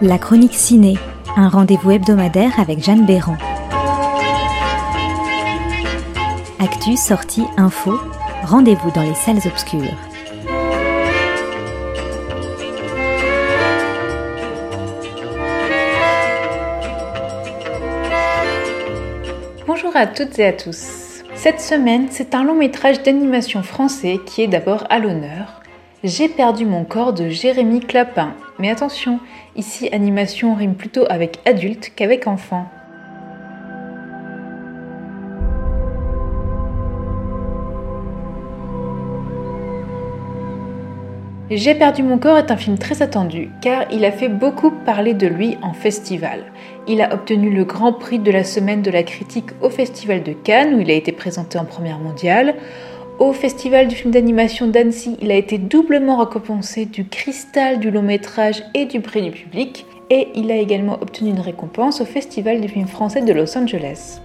La chronique ciné, un rendez-vous hebdomadaire avec Jeanne Béran. Actu, sortie, info, rendez-vous dans les salles obscures. Bonjour à toutes et à tous. Cette semaine, c'est un long métrage d'animation français qui est d'abord à l'honneur. J'ai perdu mon corps de Jérémy Clapin. Mais attention, ici animation rime plutôt avec adulte qu'avec enfant. J'ai perdu mon corps est un film très attendu car il a fait beaucoup parler de lui en festival. Il a obtenu le grand prix de la semaine de la critique au Festival de Cannes où il a été présenté en première mondiale. Au Festival du film d'animation d'Annecy, il a été doublement récompensé du cristal du long métrage et du prix du public. Et il a également obtenu une récompense au Festival du film français de Los Angeles.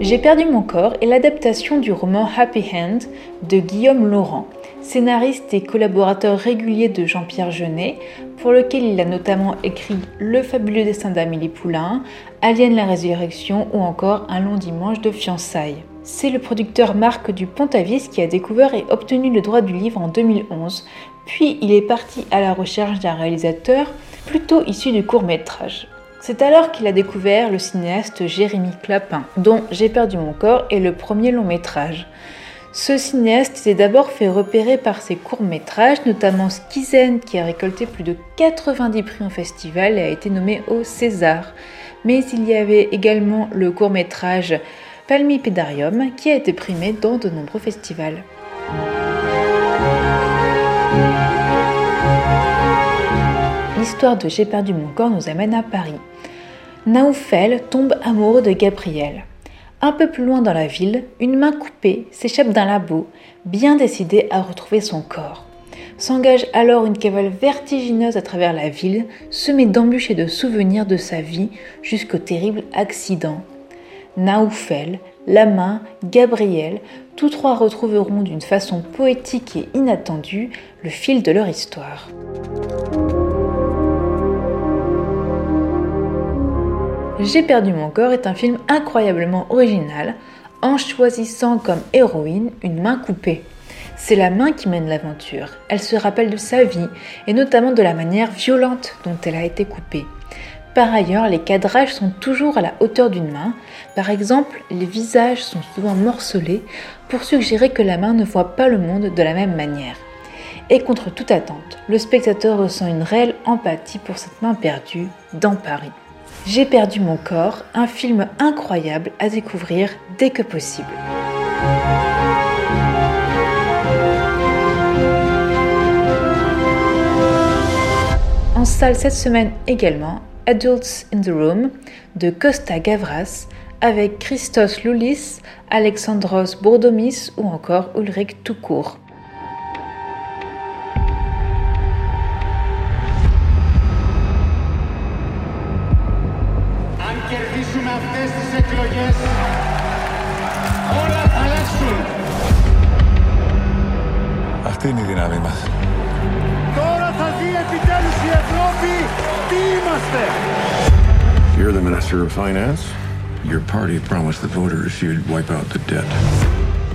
J'ai perdu mon corps est l'adaptation du roman Happy Hand de Guillaume Laurent, scénariste et collaborateur régulier de Jean-Pierre Jeunet, pour lequel il a notamment écrit Le fabuleux destin d'Amélie Poulain, Alien la résurrection ou encore Un long dimanche de fiançailles. C'est le producteur Marc du Pontavis qui a découvert et obtenu le droit du livre en 2011, puis il est parti à la recherche d'un réalisateur plutôt issu du court métrage. C'est alors qu'il a découvert le cinéaste Jérémy Clapin, dont J'ai perdu mon corps est le premier long métrage. Ce cinéaste s'est d'abord fait repérer par ses courts-métrages, notamment Skizen qui a récolté plus de 90 prix en festival et a été nommé au César. Mais il y avait également le court-métrage Palmipedarium qui a été primé dans de nombreux festivals. L'histoire de J'ai perdu mon corps nous amène à Paris. Naoufel tombe amoureux de Gabriel. Un peu plus loin dans la ville, une main coupée s'échappe d'un labo, bien décidé à retrouver son corps. S'engage alors une cavale vertigineuse à travers la ville, semée d'embûches et de souvenirs de sa vie jusqu'au terrible accident. Naoufel, la main, Gabriel, tous trois retrouveront d'une façon poétique et inattendue le fil de leur histoire. J'ai perdu mon corps est un film incroyablement original en choisissant comme héroïne une main coupée. C'est la main qui mène l'aventure. Elle se rappelle de sa vie et notamment de la manière violente dont elle a été coupée. Par ailleurs, les cadrages sont toujours à la hauteur d'une main. Par exemple, les visages sont souvent morcelés pour suggérer que la main ne voit pas le monde de la même manière. Et contre toute attente, le spectateur ressent une réelle empathie pour cette main perdue dans Paris. J'ai perdu mon corps, un film incroyable à découvrir dès que possible. En salle cette semaine également, Adults in the Room de Costa Gavras avec Christos Loulis, Alexandros Bourdomis ou encore Ulrich Toucourt. Αυτή είναι η δύναμή μας. Τώρα θα δει επιτέλους η Ευρώπη τι είμαστε. You're the Minister of Finance. Your party promised the voters you'd wipe out the debt.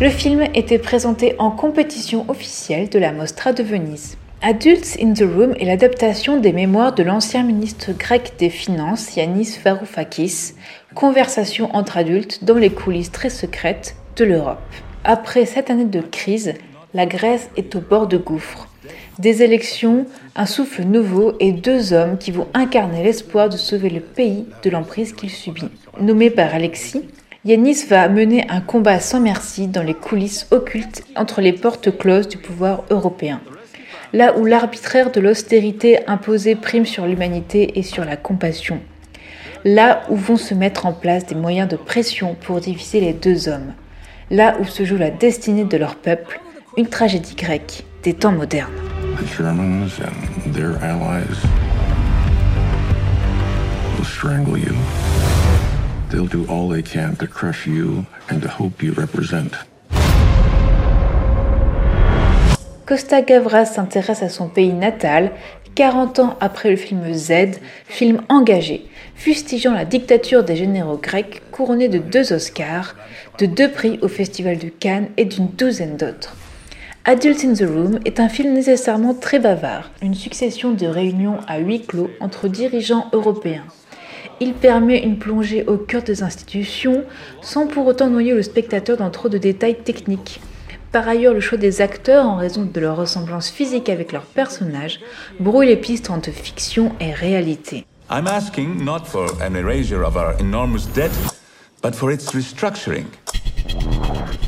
Le film était présenté en compétition officielle de la Mostra de Venise. Adults in the Room est l'adaptation des mémoires de l'ancien ministre grec des Finances Yanis Varoufakis, conversation entre adultes dans les coulisses très secrètes de l'Europe. Après sept années de crise, la Grèce est au bord de gouffre. Des élections, un souffle nouveau et deux hommes qui vont incarner l'espoir de sauver le pays de l'emprise qu'il subit. Nommé par Alexis, Yanis va mener un combat sans merci dans les coulisses occultes entre les portes closes du pouvoir européen. Là où l'arbitraire de l'austérité imposée prime sur l'humanité et sur la compassion. Là où vont se mettre en place des moyens de pression pour diviser les deux hommes. Là où se joue la destinée de leur peuple, une tragédie grecque des temps modernes. The Germans and their allies will strangle you. They'll do all they can to crush you and the hope you represent. Costa Gavras s'intéresse à son pays natal, 40 ans après le film Z, film engagé, fustigeant la dictature des généraux grecs, couronné de deux Oscars, de deux prix au Festival de Cannes et d'une douzaine d'autres. Adult in the Room est un film nécessairement très bavard, une succession de réunions à huis clos entre dirigeants européens. Il permet une plongée au cœur des institutions sans pour autant noyer le spectateur dans trop de détails techniques. Par ailleurs, le choix des acteurs, en raison de leur ressemblance physique avec leurs personnages, brouille les pistes entre fiction et réalité. I'm asking not for an erasure of our enormous debt, but for its restructuring.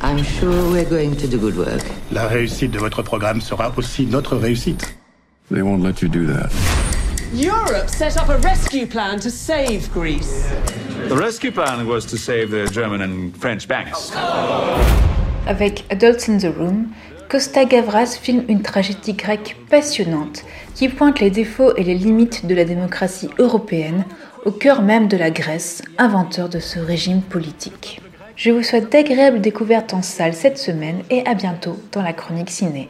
I'm sure we're going to do good work. La réussite de votre programme sera aussi notre réussite. They won't let you do that. Europe set up a rescue plan to save Greece. The rescue plan was to save the German and French banks. Avec Adults in the Room, Costa Gavras filme une tragédie grecque passionnante qui pointe les défauts et les limites de la démocratie européenne au cœur même de la Grèce, inventeur de ce régime politique. Je vous souhaite d'agréables découvertes en salle cette semaine et à bientôt dans la chronique ciné.